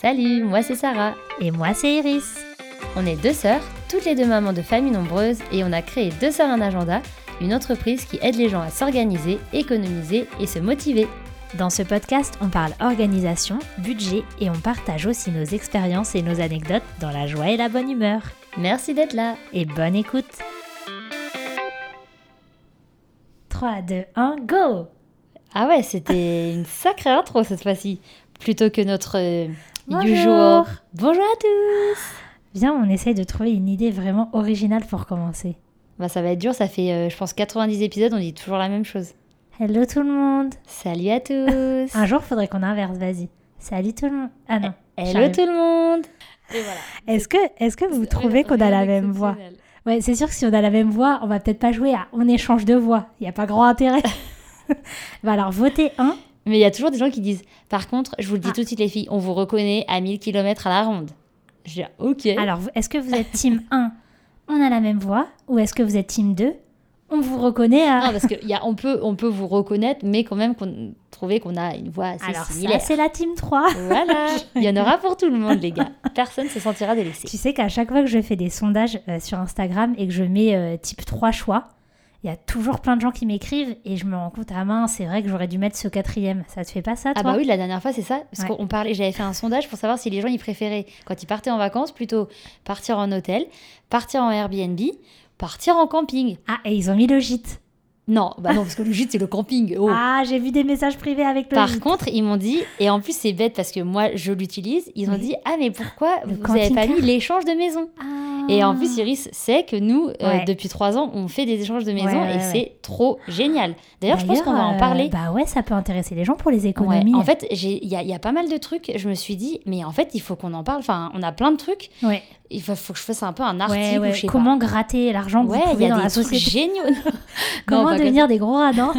Salut, moi c'est Sarah. Et moi, c'est Iris. On est deux sœurs, toutes les deux mamans de familles nombreuses, et on a créé Deux Sœurs un agenda, une entreprise qui aide les gens à s'organiser, économiser et se motiver. Dans ce podcast, on parle organisation, budget et on partage aussi nos expériences et nos anecdotes dans la joie et la bonne humeur. Merci d'être là. Et bonne écoute 3, 2, 1, go Ah ouais, c'était une sacrée intro cette fois-ci, plutôt que notre Bonjour. usual. Bonjour à tous. Viens, on essaye de trouver une idée vraiment originale pour commencer. Bah ça va être dur, ça fait euh, je pense 90 épisodes, on dit toujours la même chose. Hello tout le monde Salut à tous. Un jour, faudrait qu'on inverse, vas-y. Salut tout le monde Ah non. Hello tout le monde. Et voilà. Est-ce que, est que vous trouvez qu'on a la même voix? Ouais, c'est sûr que si on a la même voix, on va peut-être pas jouer à on échange de voix. Il n'y a pas grand intérêt. bah alors, votez un. Mais il y a toujours des gens qui disent Par contre, je vous le dis Ah. tout de suite, les filles, on vous reconnaît à 1000 km à la ronde. Je dis Ok. Alors, est-ce que vous êtes team 1 On a la même voix. Ou est-ce que vous êtes team 2 On vous reconnaît à. Non, parce qu'on peut, on peut vous reconnaître, mais quand même qu'on, trouver qu'on a une voix assez alors, similaire. c'est la team 3. Voilà, il y en aura pour tout le monde, les gars. Personne ne se sentira délaissé. Tu sais qu'à chaque fois que je fais des sondages euh, sur Instagram et que je mets euh, type 3 choix, il y a toujours plein de gens qui m'écrivent et je me rends compte, ah mince, c'est vrai que j'aurais dû mettre ce quatrième. Ça te fait pas ça, toi Ah bah oui, la dernière fois, c'est ça. Parce Ouais. qu'on parlait, j'avais fait un sondage pour savoir si les gens ils préféraient, quand ils partaient en vacances, plutôt partir en hôtel, partir en Airbnb, partir en camping. Ah, et ils ont mis le gîte. Non, bah non, parce que le gîte, c'est le camping. Oh. Ah, j'ai vu des messages privés avec le Par gîte. contre, ils m'ont dit, et en plus c'est bête parce que moi je l'utilise, ils ont dit Ah, mais pourquoi Le vous n'avez pas mis l'échange de maison? Ah. Et en plus, Iris sait que nous, euh, depuis trois ans, on fait des échanges de maison Ouais, et ouais. c'est trop génial. D'ailleurs, je pense qu'on va en euh, parler. Bah ouais, ça peut intéresser les gens pour les économies. En fait, il y, y a pas mal de trucs. Je me suis dit, mais en fait, il faut qu'on en parle. Enfin, on a plein de trucs. Il faut, que je fasse un peu un article ouais. ou je sais Comment gratter l'argent que Ouais, vous y a dans des la société géniaux. Comment Non, devenir des gros radins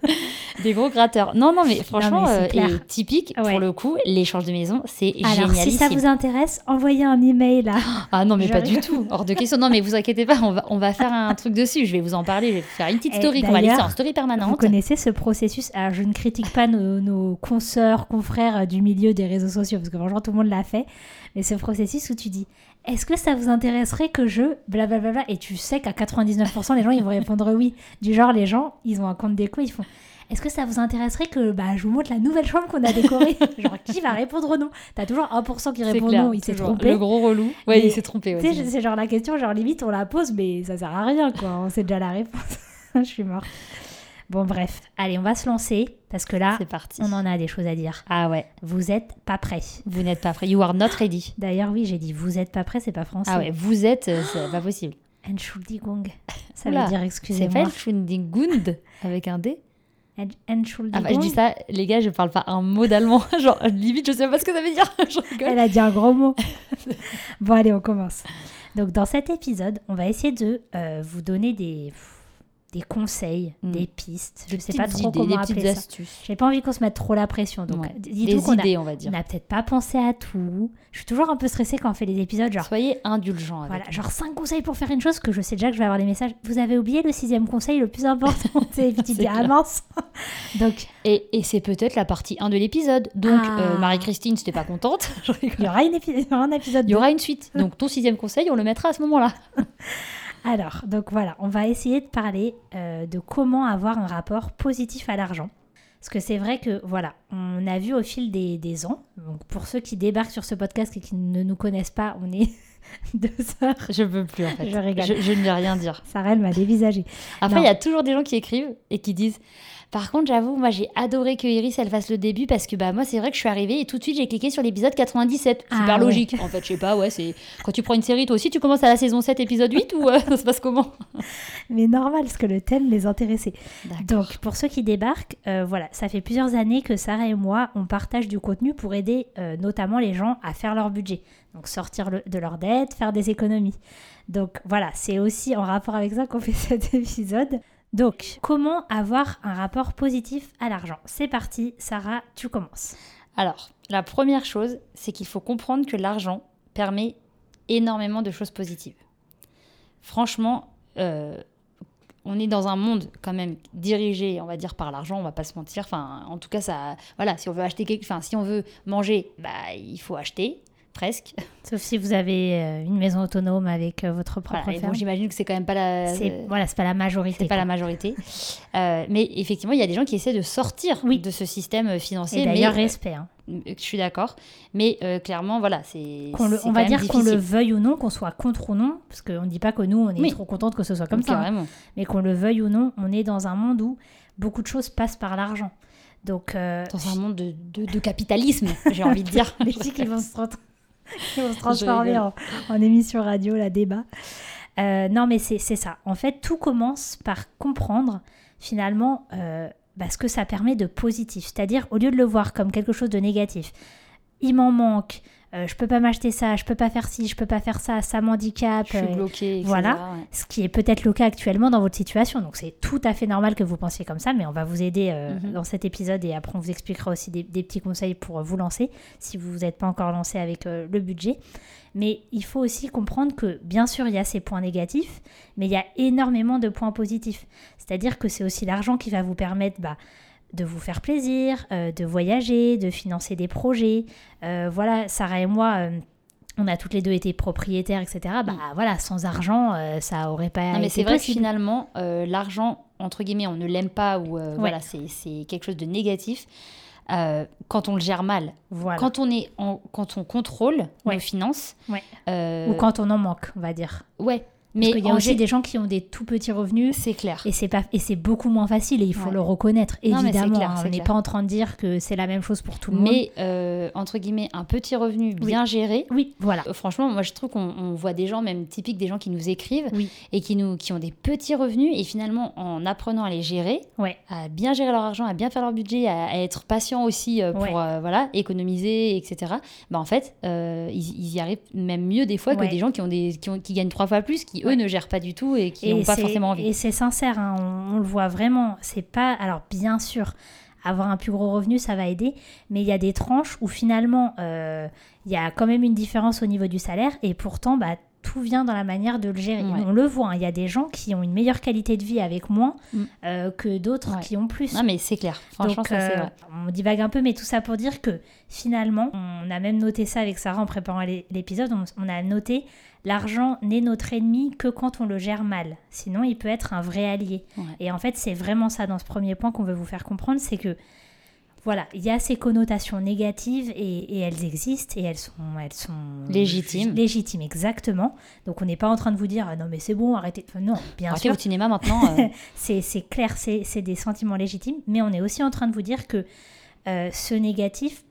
des gros gratteurs. Non, non, mais franchement, mais c'est euh, et typique pour le coup, l'échange de maison, c'est Alors, si ça vous intéresse, envoyez un email là. Ah non, mais pas du tout. Hors de question. Non, mais vous inquiétez pas, on va, on va faire un truc dessus. Je vais vous en parler. Je vais faire une petite Et story qu'on va laisser en story Vous permanente. connaissez ce processus Alors, je ne critique pas nos, nos consoeurs, confrères du milieu des réseaux sociaux, parce que franchement, tout le monde l'a fait. Mais ce processus où tu dis Est-ce que ça vous intéresserait que je. Blablabla. Et tu sais qu'à 99%, les gens, ils vont répondre oui. Du genre, les gens, ils ont un compte déco, ils font. Est-ce que ça vous intéresserait que bah, je vous montre la nouvelle chambre qu'on a décorée Genre, qui va répondre non T'as toujours 1% qui répond clair, non, il s'est trompé. Le gros relou. Ouais, il s'est trompé. ouais, Tu sais, c'est- genre la question, genre limite, on la pose, mais ça sert à rien, quoi. On sait déjà la réponse. je suis morte. Bon, bref. Allez, on va se lancer, parce que là, c'est parti. on en a des choses à dire. Ah ouais, Vous êtes pas prêts. vous n'êtes pas prêts. You are not ready. D'ailleurs, oui, j'ai dit vous êtes pas prêts, c'est pas français. Ah ouais, vous êtes, euh, c'est pas possible. Entschuldigung. Ça Oula, veut dire C'est excusez-moi. pas Entschuldigund avec un D En- Ah Entschuldigung. bah, je dis ça, les gars, je parle pas un mot d'allemand. Genre, limite, je sais pas ce que ça veut dire. Elle a dit un gros mot. bon, allez, on commence. Donc, dans cet épisode, on va essayer de euh, vous donner des, des conseils, Mm. des pistes. Je Des sais pas petites trop idées, comment des petites appeler ça. astuces. J'ai pas envie qu'on se mette trop la pression. Donc, Ouais. Des a- idées, on va dire. on n'a peut-être pas pensé à tout. Je suis toujours un peu stressée quand on fait les épisodes. Genre, Soyez indulgents avec voilà, genre 5 conseils pour faire une chose que je sais déjà que je vais avoir des messages. Vous avez oublié le sixième conseil le plus important. C'est ah clair. mince. Donc, Et, et c'est peut-être la partie 1 de l'épisode. Donc, Ah. euh, Marie-Christine, si t'es pas contente, il y aura, une épi- un épisode. il y aura une suite. Donc, ton sixième conseil, on le mettra à ce moment-là. Alors, donc voilà, on va essayer de parler euh, de comment avoir un rapport positif à l'argent. Parce que c'est vrai que, voilà, on a vu au fil des, des ans, donc pour ceux qui débarquent sur ce podcast et qui ne nous connaissent pas, on est deux sœurs. Je veux plus, en fait. Je rigole. Je, je ne vais rien dire. Sarah, elle m'a dévisagé. Après, il y a toujours des gens qui écrivent et qui disent Par contre, j'avoue, moi j'ai adoré que Iris elle fasse le début parce que bah moi c'est vrai que je suis arrivée et tout de suite j'ai cliqué sur l'épisode 97. Ah, Super ouais. logique. En fait, je sais pas, ouais, c'est quand tu prends une série toi aussi tu commences à la saison 7 épisode 8 ou euh, ça se passe comment? Mais normal, parce que le thème les intéressait. Donc, pour ceux qui débarquent, euh, voilà, ça fait plusieurs années que Sarah et moi, on partage du contenu pour aider euh, notamment les gens à faire leur budget. Donc, sortir le- de leur dette, faire des économies. Donc, voilà, c'est aussi en rapport avec ça qu'on fait cet épisode. Donc, comment avoir un rapport positif à l'argent? C'est parti, Sarah, tu commences. Alors, la première chose, c'est qu'il faut comprendre que l'argent permet énormément de choses positives. Franchement, euh, on est dans un monde quand même dirigé, on va dire, par l'argent, on va pas se mentir. Enfin, en tout cas, ça, voilà, si on veut acheter quelque, enfin, si on veut manger, bah, il faut acheter, presque. Sauf si vous avez euh, une maison autonome avec euh, votre propre Voilà, ferme. j'imagine que c'est quand même pas la, euh, voilà, c'est pas la majorité. c'est pas la majorité. Euh, mais effectivement, il y a des gens qui essaient de sortir Oui. de ce système financier. D'ailleurs, respect. hein. je suis d'accord. Mais euh, clairement, voilà, c'est. On va dire qu'on le veuille ou non, qu'on soit contre ou non, parce qu'on ne dit pas que nous, on est Oui. trop contente que ce soit comme ça, hein. Mais qu'on le veuille ou non, on est dans un monde où beaucoup de choses passent par l'argent. Donc, euh, Dans un monde de, de- de capitalisme, j'ai envie de dire. les filles qui vont se, tra- qui vont se transformer en, en émission radio, la débat. Euh, non, mais c'est c'est ça. En fait, tout commence par comprendre finalement euh, bah, ce que ça permet de positif. C'est-à-dire, au lieu de le voir comme quelque chose de négatif, il m'en manque, euh, je peux pas m'acheter ça, je peux pas faire ci, je peux pas faire ça, ça m'handicape. Je suis euh, bloquée, etc. voilà. ouais. ce qui est peut-être le cas actuellement dans votre situation. Donc c'est tout à fait normal que vous pensiez comme ça, mais on va vous aider euh, Mhm. dans cet épisode et après on vous expliquera aussi des, des petits conseils pour euh, vous lancer si vous n'êtes pas encore lancé avec euh, le budget. Mais il faut aussi comprendre que bien sûr il y a ces points négatifs, mais il y a énormément de points positifs. C'est-à-dire que c'est aussi l'argent qui va vous permettre bah, de vous faire plaisir, euh, de voyager, de financer des projets. Euh, voilà, Sarah et moi, euh, on a toutes les deux été propriétaires, etc. Bah voilà, sans argent, ça aurait pas Mm. Non, mais c'est vrai que finalement, l'argent, entre guillemets, on ne l'aime pas ou voilà, c'est c'est quelque chose de négatif. quand on le gère mal, Voilà. quand on est en, quand on contrôle Ouais. nos finances, Ouais. Ou quand on en manque, on va dire. ouais, Mais qu'il y a aussi des gens qui ont des tout petits revenus c'est clair. et c'est pas et c'est beaucoup moins facile et il faut Ouais. le reconnaître Non, évidemment. clair, hein. on n'est pas en train de dire que c'est la même chose pour tout le monde. Mais euh, entre guillemets, un petit revenu bien géré. oui, voilà. euh, Franchement, moi je trouve qu'on on voit des gens, même typiques, des gens qui nous écrivent Oui. et qui, nous, qui ont des petits revenus et finalement en apprenant à les gérer, Ouais. à bien gérer leur argent, à bien faire leur budget, à, à être patient aussi euh, pour Ouais. voilà, économiser, etc. Bah, en fait, ils, ils y arrivent même mieux des fois que des gens qui, ont des, qui, ont, qui gagnent trois fois plus, qui eux ne gèrent pas du tout et qui n'ont pas forcément envie. Et c'est sincère, hein, on, on le voit vraiment. C'est pas. Alors, bien sûr, avoir un plus gros revenu, ça va aider, mais il y a des tranches où finalement, euh, il y a quand même une différence au niveau du salaire, et pourtant, bah, tout vient dans la manière de le gérer. Ouais. On le voit, hein, il y a des gens qui ont une meilleure qualité de vie avec moins Mm. euh, que d'autres Ouais. qui ont plus. Non mais c'est clair, franchement Donc, ça euh, vrai. on divague un peu, mais tout ça pour dire que finalement, on a même noté ça avec Sarah en préparant l'é- l'épisode, on, on a noté l'argent n'est notre ennemi que quand on le gère mal. Sinon, il peut être un vrai allié. Ouais. Et en fait, c'est vraiment ça dans ce premier point qu'on veut vous faire comprendre, c'est que voilà, il y a ces connotations négatives et, et elles existent et elles sont, elles sont Légitimes. Légitimes, exactement. Donc on n'est pas en train de vous dire ah non mais c'est bon, arrêtez. Enfin, non, bien Arrêtez sûr. au cinéma maintenant. euh, C'est clair, c'est c'est des sentiments légitimes, mais on est aussi en train de vous dire que euh, ce négatif,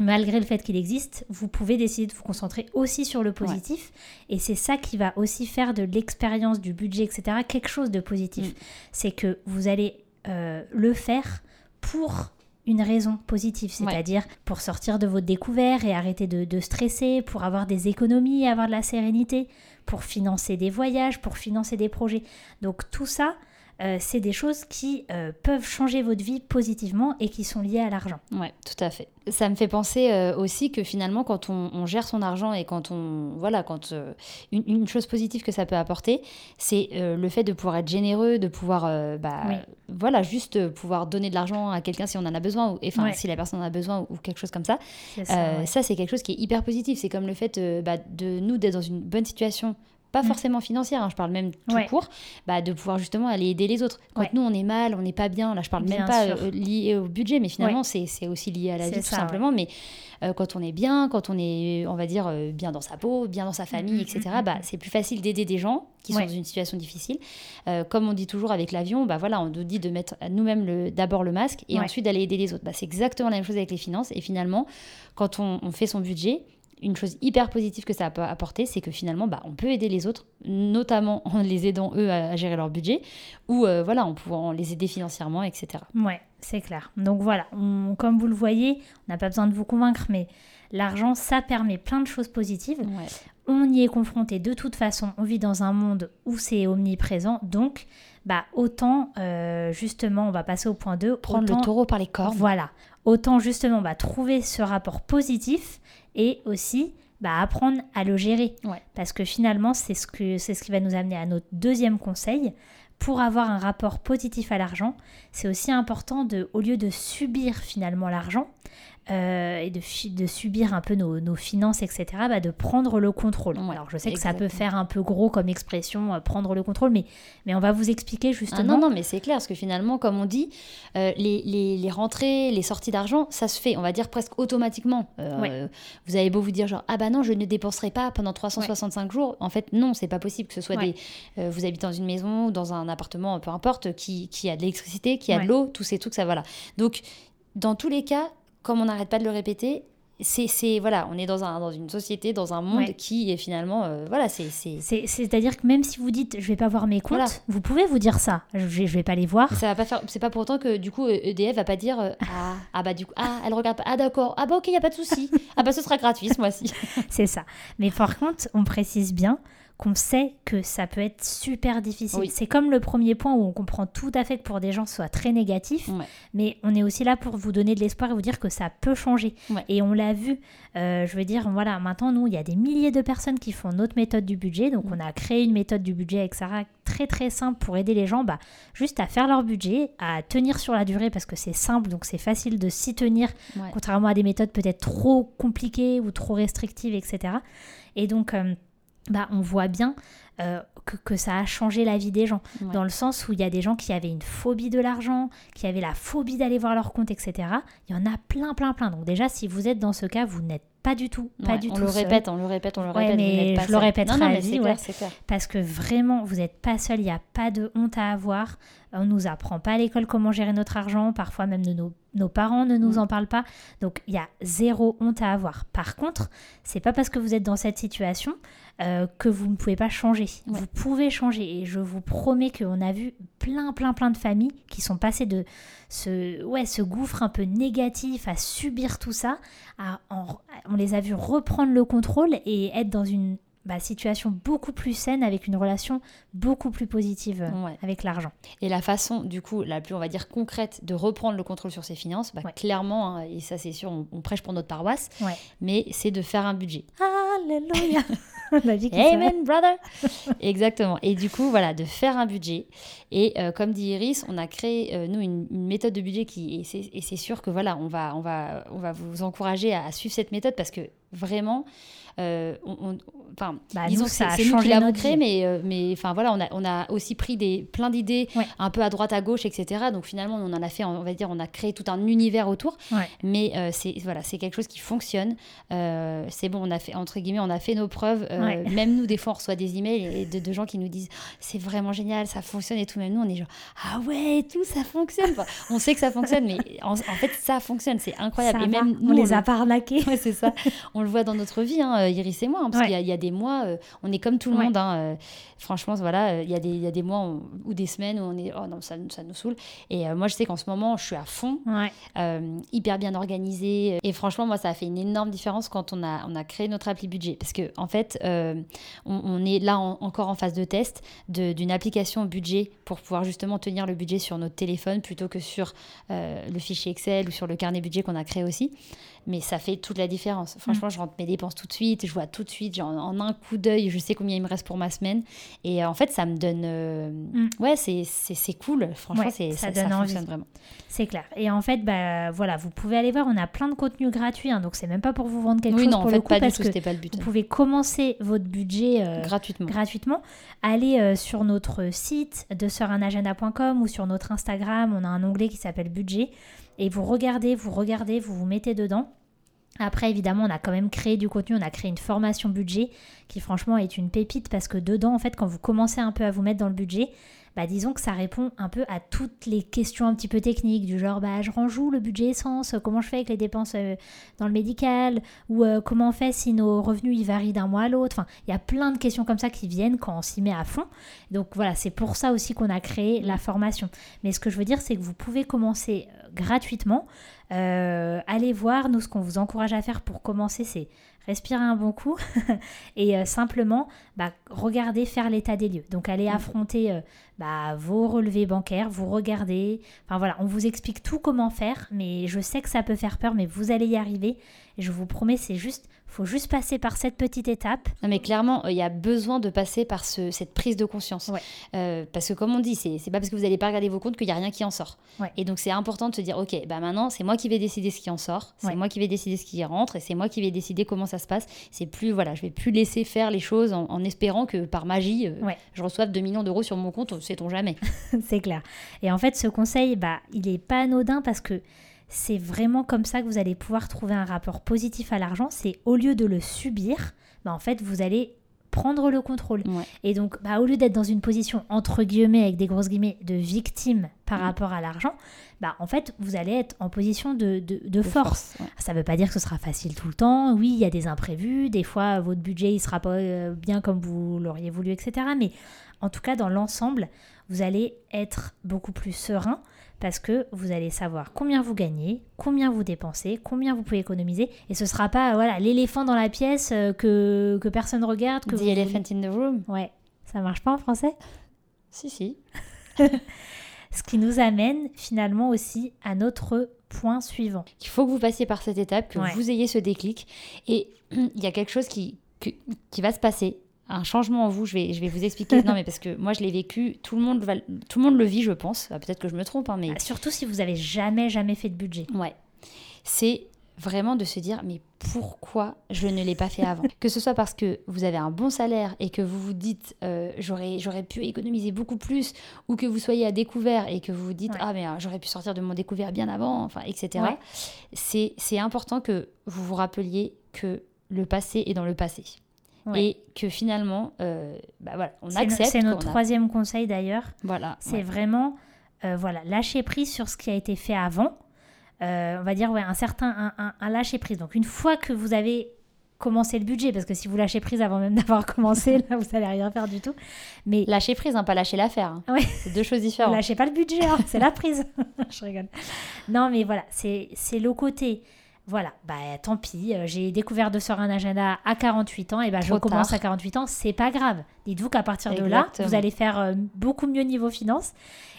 malgré le fait qu'il existe, vous pouvez décider de vous concentrer aussi sur le positif, et c'est ça qui va aussi faire de l'expérience, du budget, etc., quelque chose de positif. Mm. C'est que vous allez euh, le faire pour une raison positive, Ouais. c'est-à-dire pour sortir de votre découvert et arrêter de, de stresser, pour avoir des économies, avoir de la sérénité, pour financer des voyages, pour financer des projets. Donc tout ça, euh, c'est des choses qui euh, peuvent changer votre vie positivement et qui sont liées à l'argent. Ouais, tout à fait. Ça me fait penser euh, aussi que finalement, quand on, on gère son argent et quand on. Voilà, quand. une, une chose positive que ça peut apporter, c'est le fait de pouvoir être généreux, de pouvoir. bah, Oui. Voilà, juste pouvoir donner de l'argent à quelqu'un si on en a besoin, ou, enfin, Ouais. si la personne en a besoin ou, ou quelque chose comme ça. Ouais. Ça, c'est quelque chose qui est hyper positif. C'est comme le fait bah, de nous d'être dans une bonne situation pas Mm. forcément financière, hein, je parle même tout Ouais. court, bah, de pouvoir justement aller aider les autres. Quand Ouais. nous on est mal, on n'est pas bien, là je parle Bien même pas euh, lié au budget, mais finalement c'est c'est aussi lié à la vie tout ça, simplement. Mais euh, quand on est bien, quand on est, on va dire, euh, bien dans sa peau, bien dans sa famille, Mhm, etc., mhm, bah, c'est plus facile d'aider des gens qui sont dans une situation difficile. Euh, comme on dit toujours avec l'avion, bah voilà, on nous dit de mettre nous-mêmes d'abord le masque et ensuite d'aller aider les autres. Bah, c'est exactement la même chose avec les finances. Et finalement, quand on, on fait son budget, une chose hyper positive que ça peut apporter, c'est que finalement, bah, on peut aider les autres, notamment en les aidant eux à, à gérer leur budget, ou euh, voilà, en pouvant les aider financièrement, etc. Ouais, c'est clair. Donc voilà, on- comme vous le voyez, on n'a pas besoin de vous convaincre, mais l'argent, ça permet plein de choses positives. Ouais. On y est confronté de toute façon. On vit dans un monde où c'est omniprésent. Donc, bah, autant, euh, justement, on va passer au point 2. Prendre autant- le taureau par les cornes. Voilà. Autant, justement, bah, trouver ce rapport positif et aussi bah, apprendre à le gérer. Ouais. Parce que finalement, c'est ce, que, c'est ce qui va nous amener à notre deuxième conseil. Pour avoir un rapport positif à l'argent, c'est aussi important de, au lieu de subir finalement l'argent euh, et de, subir un peu nos, nos finances, etc., bah, de prendre le contrôle. Ouais, Alors je sais que ça peut faire un peu gros comme expression, euh, prendre le contrôle, mais, mais on va vous expliquer Ah justement. non, non, mais c'est clair, parce que finalement, comme on dit, euh, les, les- les rentrées, les sorties d'argent, ça se fait, on va dire presque automatiquement. Ouais. Vous avez beau vous dire, genre, ah bah non, je ne dépenserai pas pendant 365 jours. En fait, non, c'est pas possible que ce soit Ouais. des. vous habitez dans une maison, ou dans un appartement, peu importe, qui, qui a de l'électricité, qui a Ouais. de l'eau, tous ces trucs, ça voilà. Donc, dans tous les cas, comme on n'arrête pas de le répéter, c'est, c'est- voilà, on est dans, un, dans une société, dans un monde Ouais. qui est finalement, euh, voilà, c'est, c'est, C'est- C'est-à-dire que même si vous dites je vais pas voir mes comptes, Voilà. vous pouvez vous dire ça. Je je vais pas les voir. Ça va pas faire. C'est pas pour autant que du coup EDF va pas dire euh, ah ah bah du coup ah elle regarde pas ah d'accord ah bah ok y a pas de souci ah bah ce sera gratuit ce mois-ci. C'est ça. Mais par contre, on précise bien qu'on sait que ça peut être super difficile. Oui. C'est comme le premier point où on comprend tout à fait que pour des gens, ce soit très négatif. Ouais. Mais on est aussi là pour vous donner de l'espoir et vous dire que ça peut changer. Ouais. Et on l'a vu. euh, je veux dire, voilà, maintenant, nous, il y a des milliers de personnes qui font notre méthode du budget. Donc, Mm. on a créé une méthode du budget avec Sarah très, très simple pour aider les gens bah, juste à faire leur budget, à tenir sur la durée parce que c'est simple, donc c'est facile de s'y tenir, Ouais. contrairement à des méthodes peut-être trop compliquées ou trop restrictives, etc. Et donc, euh, bah, on voit bien euh, que, que ça a changé la vie des gens, Ouais. dans le sens où il y a des gens qui avaient une phobie de l'argent, qui avaient la phobie d'aller voir leur compte, etc. Il y en a plein, plein, plein. Donc déjà, si vous êtes dans ce cas, vous n'êtes pas du tout, pas Ouais, du on tout le seul. répète, on le répète, on le répète. mais pas je le répéterai Non, non, à mais vie, c'est ouais. clair, c'est clair. Parce que vraiment, vous n'êtes pas seul, il n'y a pas de honte à avoir. On nous apprend pas à l'école comment gérer notre argent, parfois même de nos, nos parents ne nous Mm. en parlent pas. Donc il y a zéro honte à avoir. Par contre, c'est pas parce que vous êtes dans cette situation euh, que vous ne pouvez pas changer. Ouais. Vous pouvez changer et je vous promets qu'on a vu plein, plein, plein de familles qui sont passées de ce, ouais, ce gouffre un peu négatif à subir tout ça. à- en- on les a vus reprendre le contrôle et être dans une bah, situation beaucoup plus saine avec une relation beaucoup plus positive euh, Ouais. avec l'argent. Et la façon, du coup, la plus, on va dire, concrète de reprendre le contrôle sur ses finances, bah, Ouais. clairement, hein, et ça c'est sûr, on, on prêche pour notre paroisse, Ouais. mais c'est de faire un budget. Alléluia Vie qui se- Amen, brother Exactement. Et du coup, voilà, de faire un budget. Et euh, comme dit Iris, on a créé, euh, nous, une, une méthode de budget qui... Et c'est et c'est sûr que, voilà, on va, on, va, on va vous encourager à, à suivre cette méthode parce que, vraiment... euh, on, on- enfin, Bah, disons nous, que c'est nous qui l'avons créé, mais, euh, mais enfin voilà, on a, on a aussi pris des, plein d'idées Ouais. un peu à droite, à gauche, etc. Donc finalement, on en a fait, on va dire, on a créé tout un univers autour. Ouais. Mais euh, c'est voilà, c'est quelque chose qui fonctionne. Euh, c'est bon, on a fait entre guillemets, on a fait nos preuves. Ouais. Même nous, des fois, on reçoit des emails et de, de gens qui nous disent c'est vraiment génial, ça fonctionne et tout. Même nous, on est genre ah ouais, tout, ça fonctionne. Enfin, on sait que ça fonctionne, mais en, en fait, ça fonctionne, c'est incroyable. Ça et va, même on nous, les le- a pas arnaqués. Ouais, c'est ça. On le voit dans notre vie, hein, Iris et moi, hein, parce Ouais. qu'il y a- il y, a des mois, euh, on est comme tout le Ouais. monde. hein, euh, franchement, voilà, euh, il y, a des- il y a des mois on- ou des semaines où on est, oh non, ça, ça nous saoule. Et euh, moi, je sais qu'en ce moment, je suis à fond, Ouais. euh, hyper bien organisée. Et franchement, moi, ça a fait une énorme différence quand on a, on a créé notre appli budget. Parce que, en fait, euh, on, on est là en- encore en phase de test d'une application budget pour pouvoir justement tenir le budget sur notre téléphone plutôt que sur euh, le fichier Excel ou sur le carnet budget qu'on a créé aussi. Mais ça fait toute la différence. Franchement, je rentre mes dépenses tout de suite, je vois tout de suite, genre, en un coup d'œil, je sais combien il me reste pour ma semaine. Et euh, en fait, ça me donne. euh, Mm. Ouais, c'est cool. Franchement, Ouais, c'est ça ça, donne ça envie. fonctionne vraiment. C'est clair. Et en fait, bah, voilà, vous pouvez aller voir, on a plein de contenus gratuits, hein, donc c'est même pas pour vous vendre quelque Oui, chose non, en fait, coup, pas du parce tout, c'était pas le but. vous pouvez commencer votre budget euh, Gratuitement. gratuitement. Allez sur notre site de seuranagenda.com ou sur notre Instagram, on a un onglet qui s'appelle budget et vous regardez, vous regardez, vous vous mettez dedans. Après, évidemment, on a quand même créé du contenu, on a créé une formation budget qui franchement est une pépite parce que dedans, en fait, quand vous commencez un peu à vous mettre dans le budget, bah, disons que ça répond un peu à toutes les questions un petit peu techniques du genre bah, je range le budget essence, comment je fais avec les dépenses euh, dans le médical ou euh, comment on fait si nos revenus ils varient d'un mois à l'autre. Enfin, il y a plein de questions comme ça qui viennent quand on s'y met à fond. Donc voilà, c'est pour ça aussi qu'on a créé la formation. Mais ce que je veux dire, c'est que vous pouvez commencer euh, gratuitement. Euh, allez voir, nous, ce qu'on vous encourage à faire pour commencer, c'est respirer un bon coup et euh, simplement bah, regarder, faire l'état des lieux. Donc allez affronter euh, bah, vos relevés bancaires, vous regardez. Enfin voilà, on vous explique tout comment faire, mais je sais que ça peut faire peur, mais vous allez y arriver. Et je vous promets, c'est juste, faut juste passer par cette petite étape. Non, mais clairement, euh, il y a besoin de passer par ce- cette prise de conscience. Ouais. Euh, parce que, comme on dit, c'est c'est pas parce que vous n'allez pas regarder vos comptes qu'il n'y a rien qui en sort. Ouais. Et donc, c'est important de se dire ok, bah maintenant, c'est moi qui vais décider ce qui en sort, c'est Ouais. moi qui vais décider ce qui rentre, et c'est moi qui vais décider comment ça se passe. C'est plus, voilà, je vais plus laisser faire les choses en, en espérant que par magie, euh, je reçoive 2 millions d'euros sur mon compte, sait-on jamais. c'est clair. Et en fait, ce conseil, bah, il est pas anodin parce que c'est vraiment comme ça que vous allez pouvoir trouver un rapport positif à l'argent. C'est au lieu de le subir, bah, en fait, vous allez prendre le contrôle. Ouais. Et donc, bah, au lieu d'être dans une position entre guillemets, avec des grosses guillemets, de victime par Mm. rapport à l'argent, bah, en fait, vous allez être en position de, de, de De force. ouais. Ça ne veut pas dire que ce sera facile tout le temps. Oui, il y a des imprévus. Des fois, votre budget ne sera pas euh, bien comme vous l'auriez voulu, etc. Mais en tout cas, dans l'ensemble, vous allez être beaucoup plus serein parce que vous allez savoir combien vous gagnez, combien vous dépensez, combien vous pouvez économiser. Et ce ne sera pas voilà l'éléphant dans la pièce euh, que, que personne regarde. Que The vous- elephant in the room. Ouais, ça marche pas en français? Si, si. Ce qui nous amène finalement aussi à notre point suivant. Il faut que vous passiez par cette étape, que Ouais. vous ayez ce déclic. Et il y a quelque chose qui, qui va se passer. Un changement en vous, je vais, je vais vous expliquer. non, mais parce que moi, je l'ai vécu, tout le, monde va, tout le monde le vit, je pense. Ah, Peut-être que je me trompe, hein, mais Ah, Surtout si vous avez jamais, jamais fait de budget. ouais. C'est vraiment de se dire, mais pourquoi je ne l'ai pas fait avant? Que ce soit parce que vous avez un bon salaire et que vous vous dites, euh, j'aurais, j'aurais pu économiser beaucoup plus, ou que vous soyez à découvert et que vous vous dites, Ouais. ah, mais euh, j'aurais pu sortir de mon découvert bien avant, enfin, etc. Ouais. C'est important que vous vous rappeliez que le passé est dans le passé. Ouais. Et que finalement, euh, bah voilà, on accepte. C'est notre a- troisième conseil d'ailleurs. Voilà. C'est ouais. vraiment euh, voilà, lâcher prise sur ce qui a été fait avant. Euh, on va dire ouais, un certain un, un- un lâcher prise. Donc une fois que vous avez commencé le budget, parce que si vous lâchez prise avant même d'avoir commencé, là vous allez rien faire du tout. Mais Lâcher prise, hein, pas lâcher l'affaire. hein. Ouais. C'est deux choses différentes. lâchez pas le budget, hein, c'est la prise. Je rigole. Non mais voilà, c'est c'est le côté. Voilà, bah tant pis, euh, j'ai découvert de sort un agenda à 48 ans, et bah je Trop commence tard. à 48 ans, c'est pas grave. Dites-vous qu'à partir de là, vous allez faire euh, beaucoup mieux niveau finance.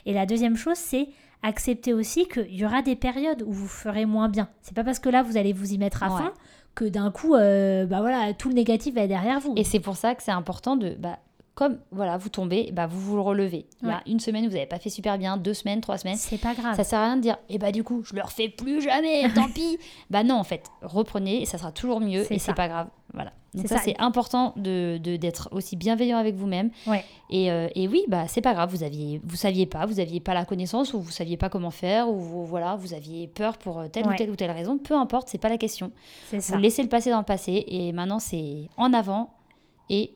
Et la deuxième chose, c'est accepter aussi qu'il y aura des périodes où vous ferez moins bien. C'est pas parce que là, vous allez vous y mettre à Ouais. fond que d'un coup, euh, bah voilà, tout le négatif va être derrière vous. Et c'est pour ça que c'est important de. Bah, comme voilà, vous tombez, bah, vous vous le relevez. Une semaine, vous n'avez pas fait super bien, deux semaines, trois semaines. c'est pas grave. Ça sert à rien de dire, et bah du coup, je le refais plus jamais, tant pis. Bah non, en fait, reprenez, et ça sera toujours mieux, et c'est pas grave. Voilà. Donc ça, ça. c'est important de d'être aussi bienveillant avec vous-même. Ouais. Et, euh, et oui, bah c'est pas grave, vous aviez, vous saviez pas, vous aviez pas la connaissance, ou vous saviez pas comment faire, ou vous- voilà, vous aviez peur pour telle Ouais. ou telle ou telle raison. Peu importe, c'est pas la question. C'est ça. Vous laissez le passé dans le passé, et maintenant c'est en avant et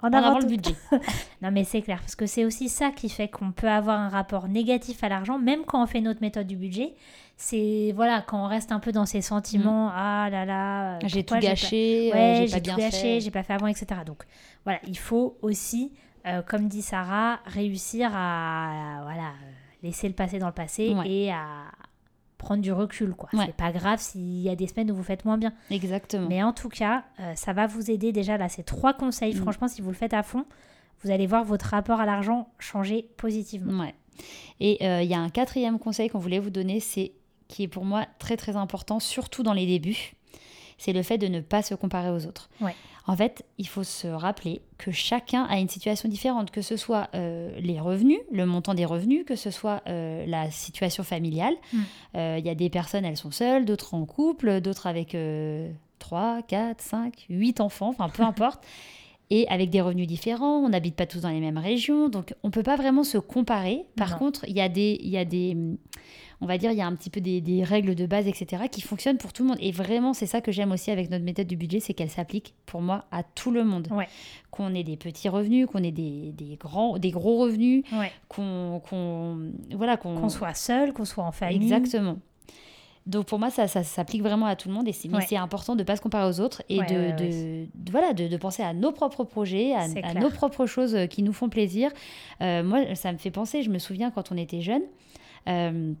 En en avant, avant le tout. budget. Non mais c'est clair, parce que c'est aussi ça qui fait qu'on peut avoir un rapport négatif à l'argent, même quand on fait notre méthode du budget. C'est voilà, quand on reste un peu dans ces sentiments, ah là là, euh. J'ai tout gâché, pas... euh, ouais, j'ai pas tout bien gâché, fait. j'ai pas fait avant, etc. Donc voilà, il faut aussi, euh, comme dit Sarah, réussir à, voilà euh, laisser le passé dans le passé Ouais. et à prendre du recul quoi. Ouais. C'est pas grave s'il y a des semaines où vous faites moins bien. Exactement. Mais en tout cas, euh, ça va vous aider déjà là, ces trois conseils. Mm. Franchement, si vous le faites à fond, vous allez voir votre rapport à l'argent changer positivement. Ouais. Et euh, il y a un quatrième conseil qu'on voulait vous donner, c'est qui est pour moi très très important, surtout dans les débuts, c'est le fait de ne pas se comparer aux autres. Ouais. En fait, il faut se rappeler que chacun a une situation différente, que ce soit euh, les revenus, le montant des revenus, que ce soit euh, la situation familiale. Mm. Euh, Il y a des personnes, elles sont seules, d'autres en couple, d'autres avec 3, 4, 5, 8 enfants, enfin peu importe. Et avec des revenus différents, on n'habite pas tous dans les mêmes régions, donc on ne peut pas vraiment se comparer. Par Non. contre, il y a des, il y a des, on va dire, il y a un petit peu des, des règles de base, etc., qui fonctionnent pour tout le monde. Et vraiment, c'est ça que j'aime aussi avec notre méthode du budget, c'est qu'elle s'applique pour moi à tout le monde. Ouais. Qu'on ait des petits revenus, qu'on ait des, des grands, des gros revenus, Ouais. qu'on, qu'on, voilà, qu'on, Qu'on soit seul, qu'on soit en famille. Exactement. Donc pour moi, ça, ça, s'applique vraiment à tout le monde et c'est, mais Ouais. c'est important de ne pas se comparer aux autres et Ouais, de, ouais, de- voilà, de, de penser à nos propres projets, à, nos propres choses euh, qui nous font plaisir. Euh, moi, ça me fait penser, je me souviens quand on était jeunes, euh,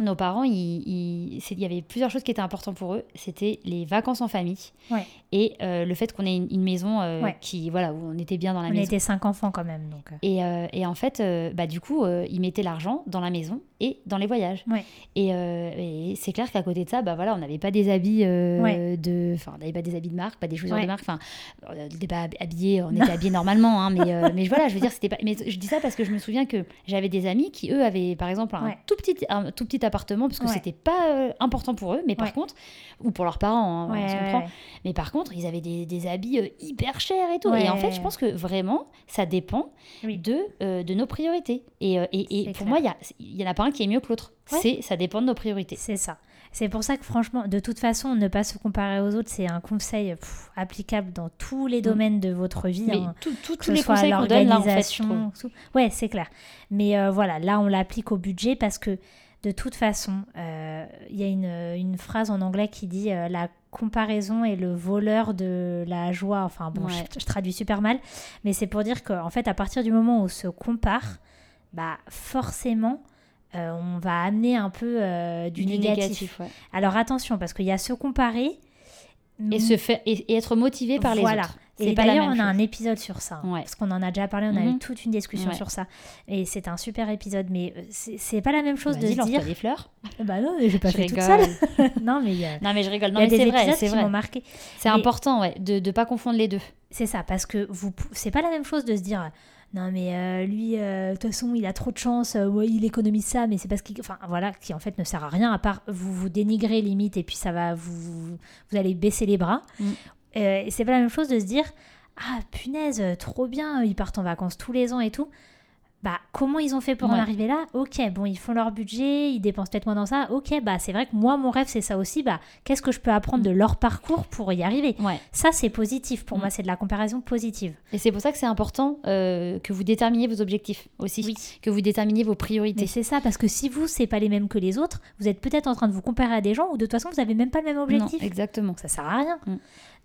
nos parents, il y avait plusieurs choses qui étaient importantes pour eux. C'était les vacances en famille Ouais. et euh, le fait qu'on ait une, une maison euh, Ouais. qui, voilà, où on était bien dans la On maison. était cinq enfants quand même. Donc, euh, Et, euh, et en fait, bah, du coup, ils mettaient l'argent dans la maison et dans les voyages. Ouais. Et, et c'est clair qu'à côté de ça, bah, voilà, on n'avait pas des habits de, enfin, on n'avait pas des habits de marque, pas des chaussures de marque. Enfin, on n'était pas habillés, on était habillés normalement, hein, mais, mais voilà, je veux dire, c'était pas. Mais je dis ça parce que je me souviens que j'avais des amis qui eux avaient, par exemple, un tout petit, un tout petit appartement parce que Ouais. c'était pas euh, important pour eux, mais par Ouais. contre, ou pour leurs parents, hein, ouais, on se comprend. Mais par contre, ils avaient des, des habits euh, hyper chers et tout. Et en fait, je pense que vraiment, ça dépend Oui. de, euh, de nos priorités. Et, et, et pour clair. moi, il y y en a pas un qui est mieux que l'autre. C'est Ça dépend de nos priorités. C'est ça. C'est pour ça que franchement, de toute façon, ne pas se comparer aux autres, c'est un conseil pff, applicable dans tous les domaines de votre vie. Mm. Mais hein. tout- tout- que tous ce les soit conseils qu'on donne là, en fait, tout. Ouais, c'est clair. Mais euh, voilà, là, on l'applique au budget parce que de toute façon, euh, il y a une, une phrase en anglais qui dit euh, la comparaison est le voleur de la joie. Enfin bon, Ouais. je, je traduis super mal, mais c'est pour dire qu'en fait, à partir du moment où on se compare, bah forcément, euh, on va amener un peu du, négatif. ouais. Alors attention, parce qu'il y a se comparer. Et, se faire, et, et être motivé par les Voilà. autres. Et d'ailleurs, on a un épisode sur ça. hein, Ouais. Parce qu'on en a déjà parlé, on a Mhm. eu toute une discussion Ouais. sur ça. Et c'est un super épisode. Mais euh, c'est pas la même chose de se dire. des fleurs. Bah non, mais j'ai pas Je fait toute rigole. seule. non, mais a, Non, mais je rigole. Non, mais c'est vrai, c'est vrai. marqué. C'est Mais- important, ouais, de ne pas confondre les deux. C'est ça, parce que vous, c'est pas la même chose de se dire. Non mais euh, lui, euh, de toute façon, il a trop de chance, euh, ouais, il économise ça, mais c'est parce qu'il... Enfin voilà, qui en fait ne sert à rien, à part vous vous dénigrer limite, et puis ça va, vous, vous allez baisser les bras. Mm. Et c'est pas la même chose de se dire, ah punaise, trop bien, ils partent en vacances tous les ans et tout. Bah comment ils ont fait pour en arriver là? Ok, bon, ils font leur budget, ils dépensent peut-être moins dans ça. Ok, bah c'est vrai que moi, mon rêve, c'est ça aussi. Bah qu'est-ce que je peux apprendre de leur parcours pour y arriver? Ouais. Ça, c'est positif. Pour Mm. moi, c'est de la comparaison positive. Et c'est pour ça que c'est important euh, que vous déterminiez vos objectifs aussi. Oui. Que vous déterminiez vos priorités. c'est ça, parce que si vous, c'est pas les mêmes que les autres, vous êtes peut-être en train de vous comparer à des gens où de toute façon, vous avez même pas le même objectif. Non, exactement. Ça sert à rien. Mm.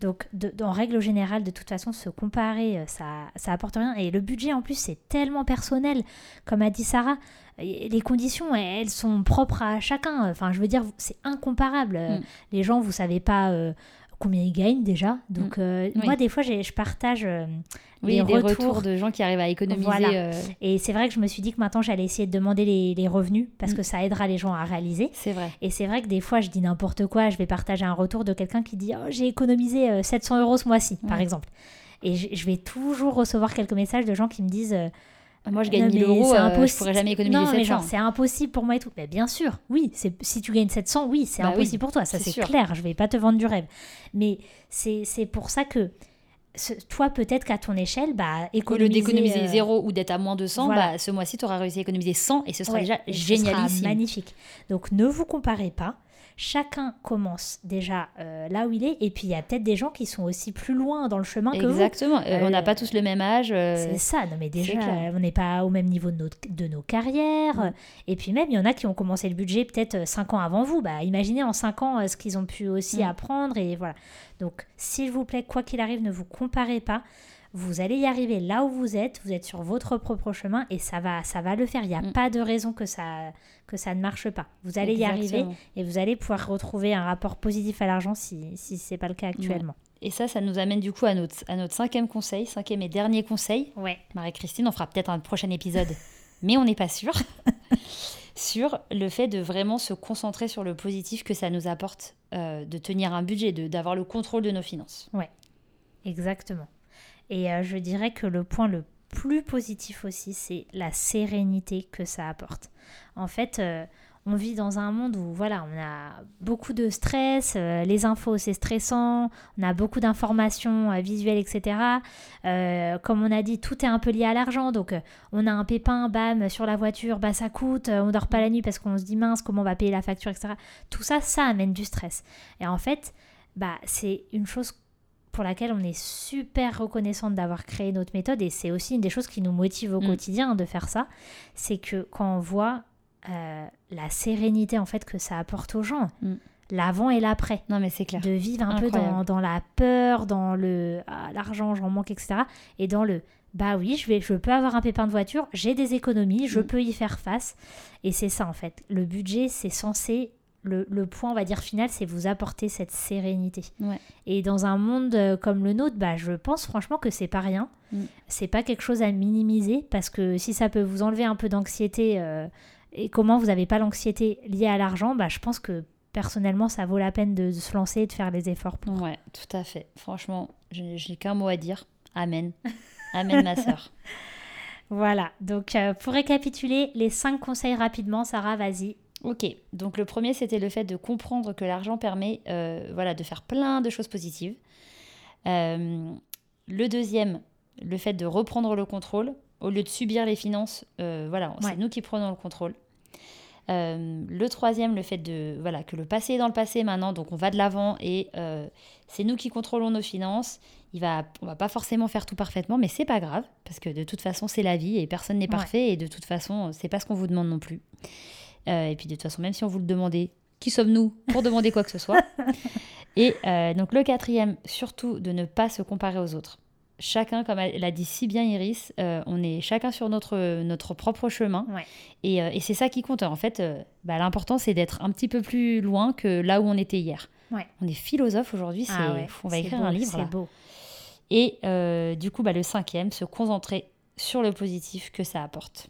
Donc, de- en règle générale, de toute façon, se comparer, euh, ça, ça apporte rien. Et le budget, en plus, c'est tellement personnel. Comme a dit Sarah, et les conditions, elles sont propres à chacun. Enfin, je veux dire, c'est incomparable. Euh, Mm. Les gens, vous savez pas euh, combien ils gagnent déjà. Donc, euh, Mm. Oui. moi, des fois, je partage euh, Oui, les des retours. retours de gens qui arrivent à économiser. Voilà. euh, Et c'est vrai que je me suis dit que maintenant, j'allais essayer de demander les, les revenus parce Mm. que ça aidera les gens à réaliser. c'est vrai. Et c'est vrai que des fois, je dis n'importe quoi. Je vais partager un retour de quelqu'un qui dit oh, J'ai économisé euh, 700 euros ce mois-ci, par Ouais. exemple. Et je, vais toujours recevoir quelques messages de gens qui me disent euh, Moi, je Non, gagne 1000 mais euros, c'est euh, je impossible. pourrais jamais économiser Non, mais 700. genre, c'est impossible pour moi et tout. Mais bien sûr, oui. Si tu gagnes 700, oui, c'est Bah oui, impossible pour toi. Ça, c'est clair. Je vais pas te vendre du rêve. Mais c'est pour ça que ce- toi, peut-être qu'à ton échelle, bah, Au lieu économiser, d'économiser euh, 0 ou d'être à moins de 100, voilà. bah, ce mois-ci, tu auras réussi à économiser 100 et ce sera Ouais, déjà ce sera génialissime. magnifique. Donc ne vous comparez pas. Chacun commence déjà euh, là où il est. Et puis il y a peut-être des gens qui sont aussi plus loin dans le chemin que vous. Exactement. Euh, on n'a Euh, pas tous le même âge. C'est ça, non mais déjà, on n'est pas au même niveau de, notre- de nos carrières. Mm. Et puis même, il y en a qui ont commencé le budget peut-être 5 ans avant vous. Bah, imaginez en 5 ans ce qu'ils ont pu aussi Mm. apprendre. Et voilà. Donc, s'il vous plaît, quoi qu'il arrive, ne vous comparez pas. Vous allez y arriver là où vous êtes. Vous êtes sur votre propre chemin et ça va, ça va le faire. Il n'y a Mm. pas de raison que ça, que ça ne marche pas. Vous allez y arriver et vous allez pouvoir retrouver un rapport positif à l'argent si, si ce n'est pas le cas actuellement. Et ça, ça nous amène du coup à notre, à notre cinquième conseil, cinquième et dernier conseil. Ouais. Marie-Christine, on fera peut-être un prochain épisode, mais on n'est pas sûr. sur le fait de vraiment se concentrer sur le positif que ça nous apporte euh, de tenir un budget, de- d'avoir le contrôle de nos finances. Exactement. Et euh, je dirais que le point le plus positif aussi, c'est la sérénité que ça apporte. En fait, euh, on vit dans un monde où voilà, on a beaucoup de stress, euh, les infos c'est stressant, on a beaucoup d'informations visuelles, etc. Comme on a dit, tout est un peu lié à l'argent. Donc, on a un pépin, bam, sur la voiture, bah ça coûte, on dort pas la nuit parce qu'on se dit mince, comment on va payer la facture, etc. Tout ça, ça amène du stress. Et en fait, bah c'est une chose pour laquelle on est super reconnaissante d'avoir créé notre méthode et c'est aussi une des choses qui nous motive au Mm. quotidien de faire ça, c'est que quand on voit euh, la sérénité en fait que ça apporte aux gens, Mm. l'avant et l'après, Non, mais c'est clair. de vivre un peu dans, dans la peur, dans le ah, l'argent j'en manque etc. et dans le bah oui je vais je peux avoir un pépin de voiture, j'ai des économies, je Mm. peux y faire face et c'est ça en fait. Le budget c'est censé le, le point on va dire final c'est vous apporter cette sérénité. Ouais. Et dans un monde euh, comme le nôtre, bah, je pense franchement que c'est pas rien. Mm. C'est pas quelque chose à minimiser parce que si ça peut vous enlever un peu d'anxiété euh, et comment vous n'avez pas l'anxiété liée à l'argent, bah, je pense que personnellement ça vaut la peine de, de se lancer et de faire les efforts pour. Ouais, tout à fait. Franchement, n'ai qu'un mot à dire. Amen. Amen, ma sœur. Voilà, donc euh, pour récapituler, les cinq conseils rapidement, Sarah, vas-y. Ok, donc le premier, c'était le fait de comprendre que l'argent permet euh, voilà, de faire plein de choses positives. Euh, le deuxième, le fait de reprendre le contrôle. Au lieu de subir les finances, euh, voilà, Ouais. c'est nous qui prenons le contrôle. Le troisième, le fait de voilà que le passé est dans le passé maintenant, donc on va de l'avant et c'est nous qui contrôlons nos finances. Il va, on va pas forcément faire tout parfaitement, mais c'est pas grave parce que de toute façon c'est la vie et personne n'est Ouais. parfait et de toute façon c'est pas ce qu'on vous demande non plus. Euh, et puis de toute façon même si on vous le demandait, qui sommes-nous pour demander quoi que ce soit Et euh, donc le quatrième, surtout de ne pas se comparer aux autres. Chacun, comme l'a dit si bien Iris, euh, on est chacun sur notre, notre propre chemin. Ouais. Et, et c'est ça qui compte. En fait, bah, l'important, c'est d'être un petit peu plus loin que là où on était hier. Ouais. On est philosophe aujourd'hui, c'est, Ah ouais, on va écrire beau, un livre. C'est beau. Et du coup, bah, le cinquième, se concentrer sur le positif que ça apporte.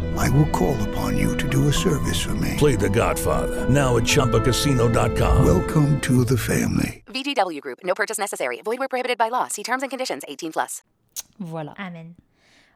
I will call upon you to do a service for me. Play The Godfather now at ChumbaCasino.com. Welcome to the family. VGW Group. No purchase necessary. Void where prohibited by law. See terms and conditions. 18 plus. Voilà. Amen.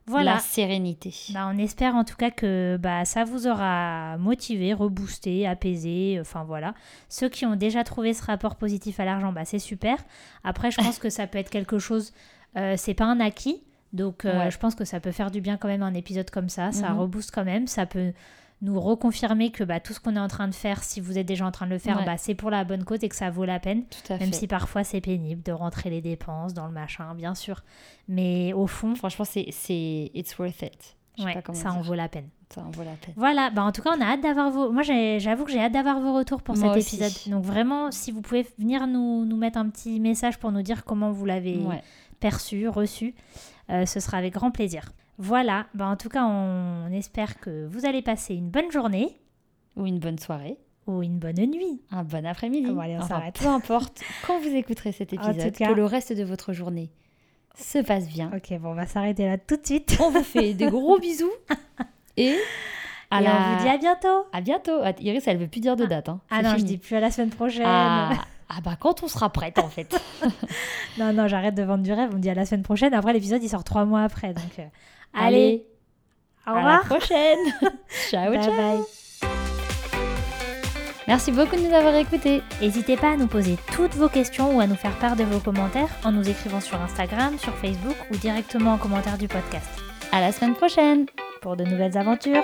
Voilà. La sérénité. Bah, on espère en tout cas que bah, ça vous aura motivé, reboosté, apaisé, enfin voilà. Ceux qui ont déjà trouvé ce rapport positif à l'argent, bah, c'est super. Après, je pense que ça peut être quelque chose, euh, c'est pas un acquis, donc euh, Ouais. je pense que ça peut faire du bien quand même un épisode comme ça, ça Mhm. rebooste quand même, ça peut nous reconfirmer que bah, tout ce qu'on est en train de faire, si vous êtes déjà en train de le faire, Ouais. bah, c'est pour la bonne cause et que ça vaut la peine. Tout à Même fait. si parfois c'est pénible de rentrer les dépenses dans le machin, bien sûr. Mais au fond, Franchement, c'est, c'est it's worth it. Ouais, pas ça en vaut la peine. Ça en vaut la peine. Voilà, bah en tout cas, on a hâte d'avoir vos. Moi, j'ai- j'avoue que j'ai hâte d'avoir vos retours pour Moi cet aussi. épisode. Donc, vraiment, si vous pouvez venir nous, nous mettre un petit message pour nous dire comment vous l'avez Ouais. perçu, reçu, euh, ce sera avec grand plaisir. Voilà, bah en tout cas, on, espère que vous allez passer une bonne journée Ou une bonne soirée. ou une bonne nuit. Un bon après-midi. Ah bon, allez, on Enfin, s'arrête. peu importe quand vous écouterez cet épisode, cas- que le reste de votre journée se passe bien. Ok, bon, on va s'arrêter là tout de suite. On vous fait des gros bisous et à Et la- on vous dit à bientôt. à bientôt. Ah, Iris, elle veut plus dire de date. Hein. Ah non, je fini. dis plus à la semaine prochaine. Ah, ah bah quand on sera prête en fait. Non, non, j'arrête de vendre du rêve. On me dit à la semaine prochaine. Après, l'épisode, il sort trois mois après. Donc, euh, allez, Allez, au à la revoir. prochaine. ciao, Bye ciao. bye. Merci beaucoup de nous avoir écoutés. N'hésitez pas à nous poser toutes vos questions ou à nous faire part de vos commentaires en nous écrivant sur Instagram, sur Facebook ou directement en commentaire du podcast. À la semaine prochaine. Pour de nouvelles aventures.